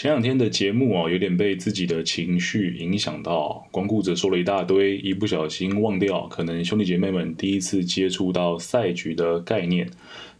前两天的节目哦，有点被自己的情绪影响到，光顾着说了一大堆，一不小心忘掉，可能兄弟姐妹们第一次接触到赛局的概念。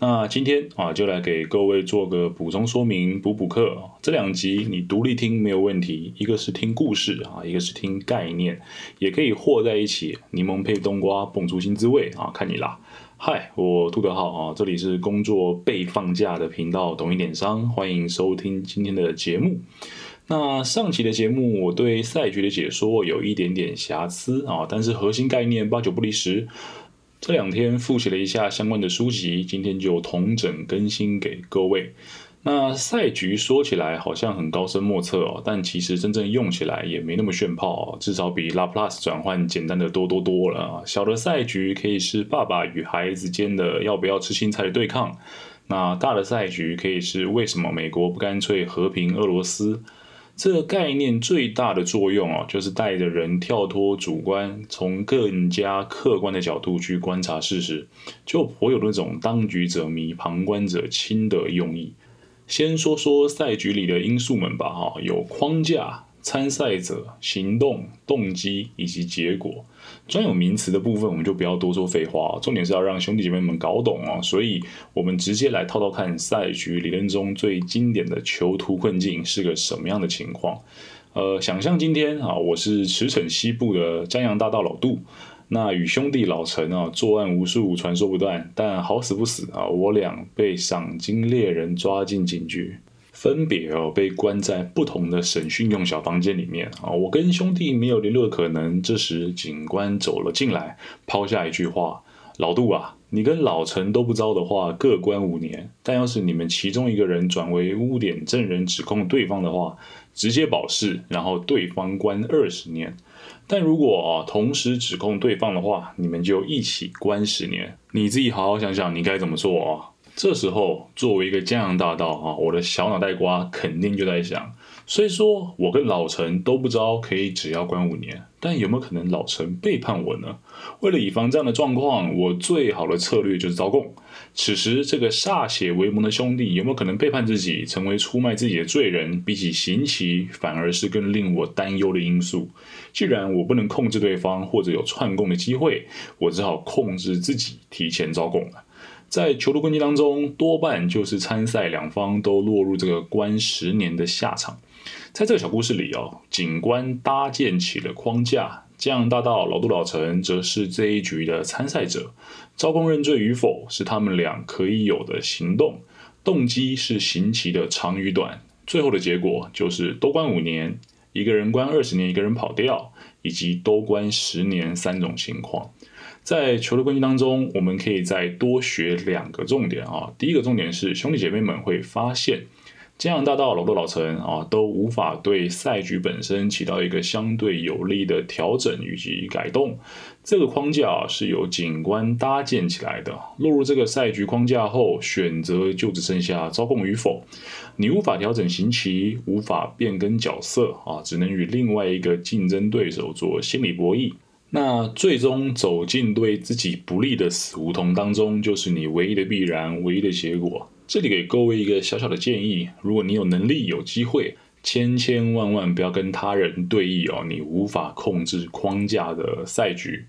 那今天啊，就来给各位做个补充说明，补补课。这两集你独立听没有问题，一个是听故事啊，一个是听概念，也可以和在一起，柠檬配冬瓜，蹦出新滋味啊，看你啦。嗨，我兔德浩啊，这里是工作被放假的频道，抖音电商，欢迎收听今天的节目。那上期的节目，我对赛局的解说有一点点瑕疵啊，但是核心概念八九不离十。这两天复习了一下相关的书籍，今天就同整更新给各位。那赛局说起来好像很高深莫测哦，但其实真正用起来也没那么炫炮哦，至少比拉普拉斯转换简单的多多多了啊。小的赛局可以是爸爸与孩子间的要不要吃青菜的对抗，那大的赛局可以是为什么美国不干脆和平俄罗斯。这个概念最大的作用哦，就是带着人跳脱主观，从更加客观的角度去观察事实，就颇有那种当局者迷，旁观者清的用意。先说说赛局里的因素们吧，哈，有框架。参赛者行动动机以及结果，专有名词的部分我们就不要多说废话，重点是要让兄弟姐妹们搞懂哦。所以，我们直接来套套看赛局理论中最经典的囚徒困境是个什么样的情况。呃，想象今天啊，我是驰骋西部的江洋大盗老杜，那与兄弟老陈啊作案无数，传说不断，但好死不死啊，我俩被赏金猎人抓进警局。分别哦被关在不同的审讯用小房间里面啊，我跟兄弟没有联络可能。这时警官走了进来，抛下一句话：“老杜啊，你跟老陈都不招的话，各关五年；但要是你们其中一个人转为污点证人指控对方的话，直接保释，然后对方关二十年。但如果啊同时指控对方的话，你们就一起关十年。你自己好好想想，你该怎么做啊？”这时候，作为一个江洋大盗啊，我的小脑袋瓜肯定就在想：虽说我跟老陈都不知道可以只要关五年，但有没有可能老陈背叛我呢？为了以防这样的状况，我最好的策略就是招供。此时，这个歃血为盟的兄弟有没有可能背叛自己，成为出卖自己的罪人？比起刑期，反而是更令我担忧的因素。既然我不能控制对方，或者有串供的机会，我只好控制自己，提前招供了。在囚徒困境当中，多半就是参赛两方都落入这个关十年的下场。在这个小故事里哦，警官搭建起了框架，江洋大盗老杜老陈则是这一局的参赛者。招供认罪与否是他们俩可以有的行动，动机是刑期的长与短。最后的结果就是多关五年，一个人关二十年，一个人跑掉，以及多关十年三种情况。在球的关系当中，我们可以再多学两个重点啊。第一个重点是兄弟姐妹们会发现，江洋大盗老杜老陈啊都无法对赛局本身起到一个相对有利的调整以及改动。这个框架啊是由警官搭建起来的。落入这个赛局框架后，选择就只剩下招供与否。你无法调整刑期，无法变更角色啊，只能与另外一个竞争对手做心理博弈。那最终走进对自己不利的死胡同当中，就是你唯一的必然，唯一的结果。这里给各位一个小小的建议：如果你有能力、有机会，千千万万不要跟他人对弈哦，你无法控制框架的赛局。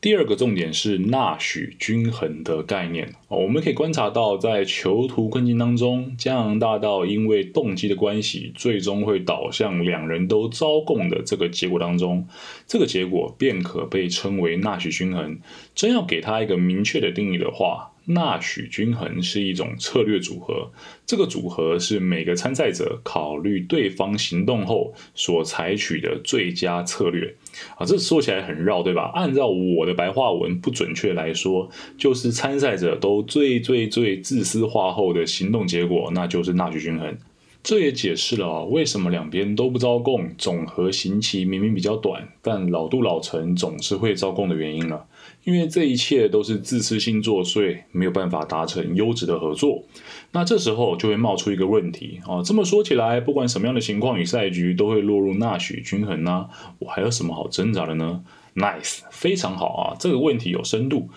第二个重点是纳许均衡的概念哦，我们可以观察到，在囚徒困境当中，江洋大盗因为动机的关系，最终会导向两人都招供的这个结果当中，这个结果便可被称为纳许均衡。真要给他一个明确的定义的话。纳许均衡是一种策略组合，这个组合是每个参赛者考虑对方行动后所采取的最佳策略。啊，这说起来很绕，对吧？按照我的白话文不准确来说，就是参赛者都最最最自私化后的行动结果，那就是纳许均衡。这也解释了啊为什么两边都不招供，总和刑期明明比较短，但老杜老陈总是会招供的原因了。因为这一切都是自私心作祟，没有办法达成优质的合作。那这时候就会冒出一个问题啊，这么说起来，不管什么样的情况与赛局，都会落入纳许均衡呢？我还有什么好挣扎的呢？Nice，非常好啊！这个问题有深度。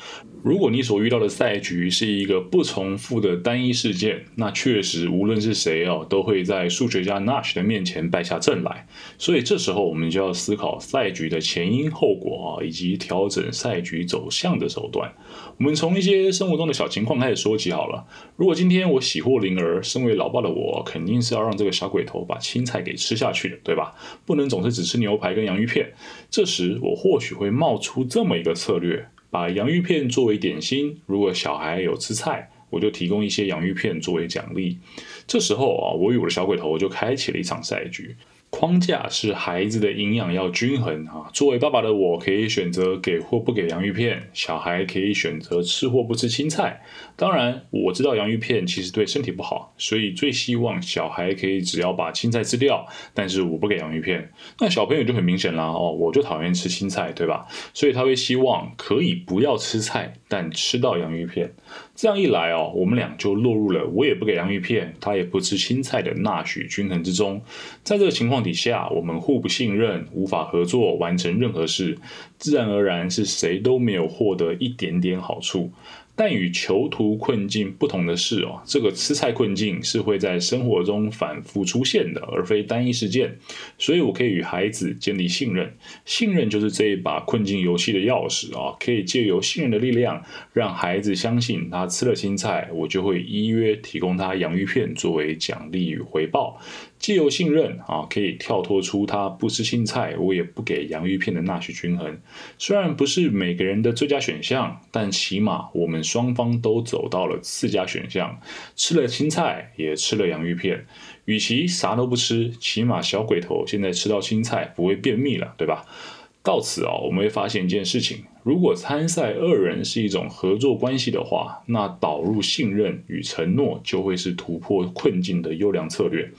如果你所遇到的赛局是一个不重复的单一事件，那确实无论是谁哦，都会在数学家 Nash 的面前败下阵来。所以这时候我们就要思考赛局的前因后果啊，以及调整赛局走向的手段。我们从一些生活中的小情况开始说起好了。如果今天我喜获麟儿，身为老爸的我，肯定是要让这个小鬼头把青菜给吃下去的，对吧？不能总是只吃牛排跟洋芋片。这时我或许会冒出这么一个策略。把洋芋片作为点心，如果小孩有吃菜，我就提供一些洋芋片作为奖励。这时候啊，我与我的小鬼头就开启了一场赛局。框架是孩子的营养要均衡啊。作为爸爸的我，可以选择给或不给洋芋片，小孩可以选择吃或不吃青菜。当然，我知道洋芋片其实对身体不好，所以最希望小孩可以只要把青菜吃掉，但是我不给洋芋片。那小朋友就很明显啦，哦，我就讨厌吃青菜，对吧？所以他会希望可以不要吃菜，但吃到洋芋片。这样一来哦，我们俩就落入了我也不给洋芋片，他也不吃青菜的纳许均衡之中。在这个情况底下，我们互不信任，无法合作完成任何事，自然而然是谁都没有获得一点点好处。但与囚徒困境不同的是哦，这个吃菜困境是会在生活中反复出现的，而非单一事件。所以我可以与孩子建立信任，信任就是这一把困境游戏的钥匙啊！可以借由信任的力量，让孩子相信他吃了青菜，我就会依约提供他洋芋片作为奖励与回报。既由信任啊，可以跳脱出他不吃青菜，我也不给洋芋片的纳许均衡。虽然不是每个人的最佳选项，但起码我们双方都走到了次佳选项，吃了青菜，也吃了洋芋片。与其啥都不吃，起码小鬼头现在吃到青菜不会便秘了，对吧？到此啊，我们会发现一件事情。如果参赛二人是一种合作关系的话，那导入信任与承诺就会是突破困境的优良策略。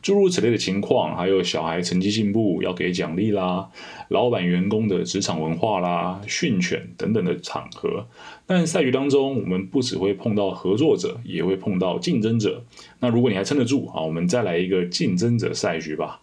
诸如此类的情况，还有小孩成绩进步要给奖励啦，老板员工的职场文化啦，训犬等等的场合。但赛局当中，我们不只会碰到合作者，也会碰到竞争者。那如果你还撑得住啊，我们再来一个竞争者赛局吧。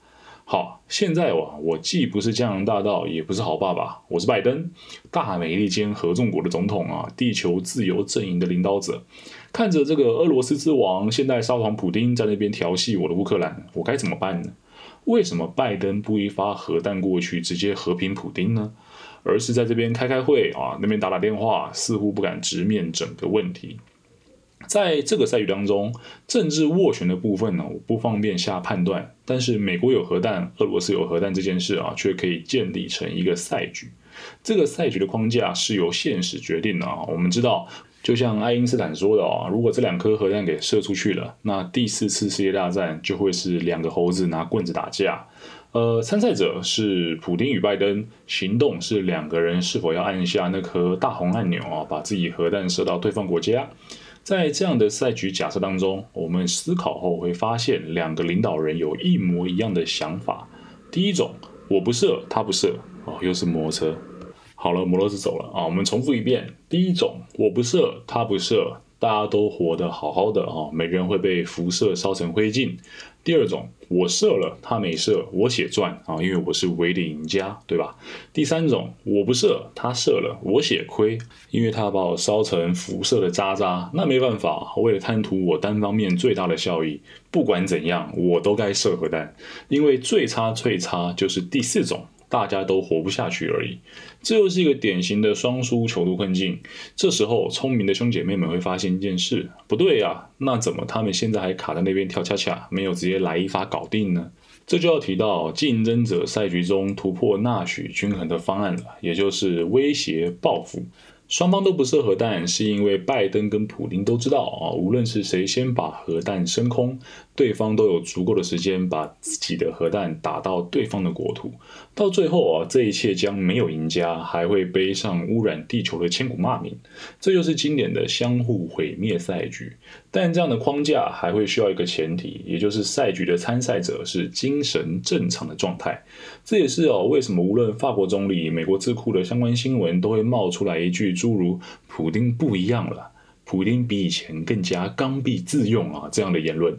好，现在我我既不是江洋大盗，也不是好爸爸，我是拜登，大美利坚合众国的总统啊，地球自由阵营的领导者。看着这个俄罗斯之王现代沙皇普丁在那边调戏我的乌克兰，我该怎么办呢？为什么拜登不一发核弹过去直接和平普丁呢？而是在这边开开会啊，那边打打电话，似乎不敢直面整个问题。在这个赛局当中，政治斡旋的部分呢，我不方便下判断。但是美国有核弹，俄罗斯有核弹这件事啊，却可以建立成一个赛局。这个赛局的框架是由现实决定的啊。我们知道，就像爱因斯坦说的啊，如果这两颗核弹给射出去了，那第四次世界大战就会是两个猴子拿棍子打架。呃，参赛者是普丁与拜登，行动是两个人是否要按下那颗大红按钮啊，把自己核弹射到对方国家。在这样的赛局假设当中，我们思考后会发现，两个领导人有一模一样的想法。第一种，我不射，他不射，哦，又是摩托车。好了，摩托车走了啊。我们重复一遍：第一种，我不射，他不射，大家都活得好好的啊，每个人会被辐射烧成灰烬。第二种，我射了，他没射，我血赚啊，因为我是唯一赢家，对吧？第三种，我不射，他射了，我血亏，因为他把我烧成辐射的渣渣，那没办法，为了贪图我单方面最大的效益，不管怎样，我都该射核弹，因为最差最差就是第四种。大家都活不下去而已，这又是一个典型的双输囚徒困境。这时候，聪明的兄姐妹们会发现一件事：不对呀，那怎么他们现在还卡在那边跳恰恰，没有直接来一发搞定呢？这就要提到竞争者赛局中突破纳许均衡的方案了，也就是威胁报复。双方都不射核弹，是因为拜登跟普京都知道啊，无论是谁先把核弹升空，对方都有足够的时间把自己的核弹打到对方的国土。到最后啊，这一切将没有赢家，还会背上污染地球的千古骂名。这就是经典的相互毁灭赛局。但这样的框架还会需要一个前提，也就是赛局的参赛者是精神正常的状态。这也是哦，为什么无论法国总理、美国智库的相关新闻都会冒出来一句诸如“普丁不一样了，普丁比以前更加刚愎自用啊”这样的言论。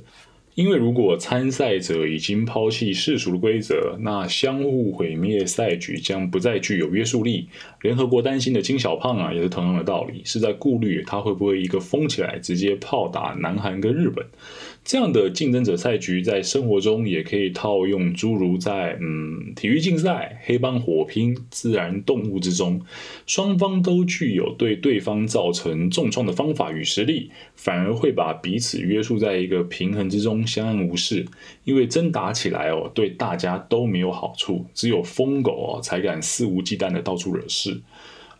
因为如果参赛者已经抛弃世俗的规则，那相互毁灭赛局将不再具有约束力。联合国担心的金小胖啊，也是同样的道理，是在顾虑他会不会一个疯起来直接炮打南韩跟日本。这样的竞争者赛局，在生活中也可以套用，诸如在嗯体育竞赛、黑帮火拼、自然动物之中，双方都具有对对方造成重创的方法与实力，反而会把彼此约束在一个平衡之中，相安无事。因为真打起来哦，对大家都没有好处，只有疯狗哦才敢肆无忌惮的到处惹事。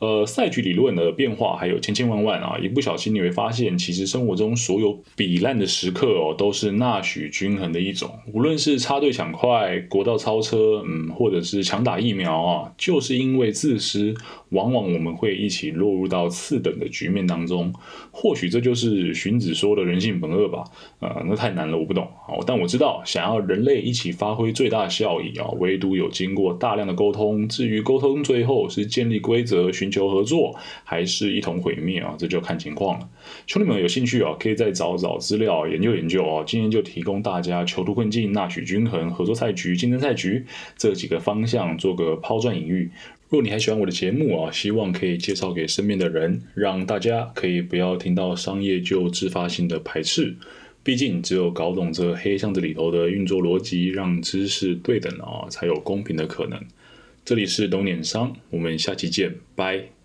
呃，赛局理论的变化还有千千万万啊，一不小心你会发现，其实生活中所有比烂的时刻哦，都是纳许均衡的一种。无论是插队抢快、国道超车，嗯，或者是强打疫苗啊，就是因为自私，往往我们会一起落入到次等的局面当中。或许这就是荀子说的人性本恶吧？呃，那太难了，我不懂。哦，但我知道，想要人类一起发挥最大效益啊，唯独有经过大量的沟通。至于沟通最后是建立规则、寻求合作，还是一同毁灭啊？这就看情况了。兄弟们有兴趣啊，可以再找找资料研究研究啊。今天就提供大家囚徒困境、纳许均衡、合作赛局、竞争赛局这几个方向做个抛砖引玉。若你还喜欢我的节目啊，希望可以介绍给身边的人，让大家可以不要听到商业就自发性的排斥。毕竟只有搞懂这黑箱子里头的运作逻辑，让知识对等啊，才有公平的可能。这里是懂点商，我们下期见，拜。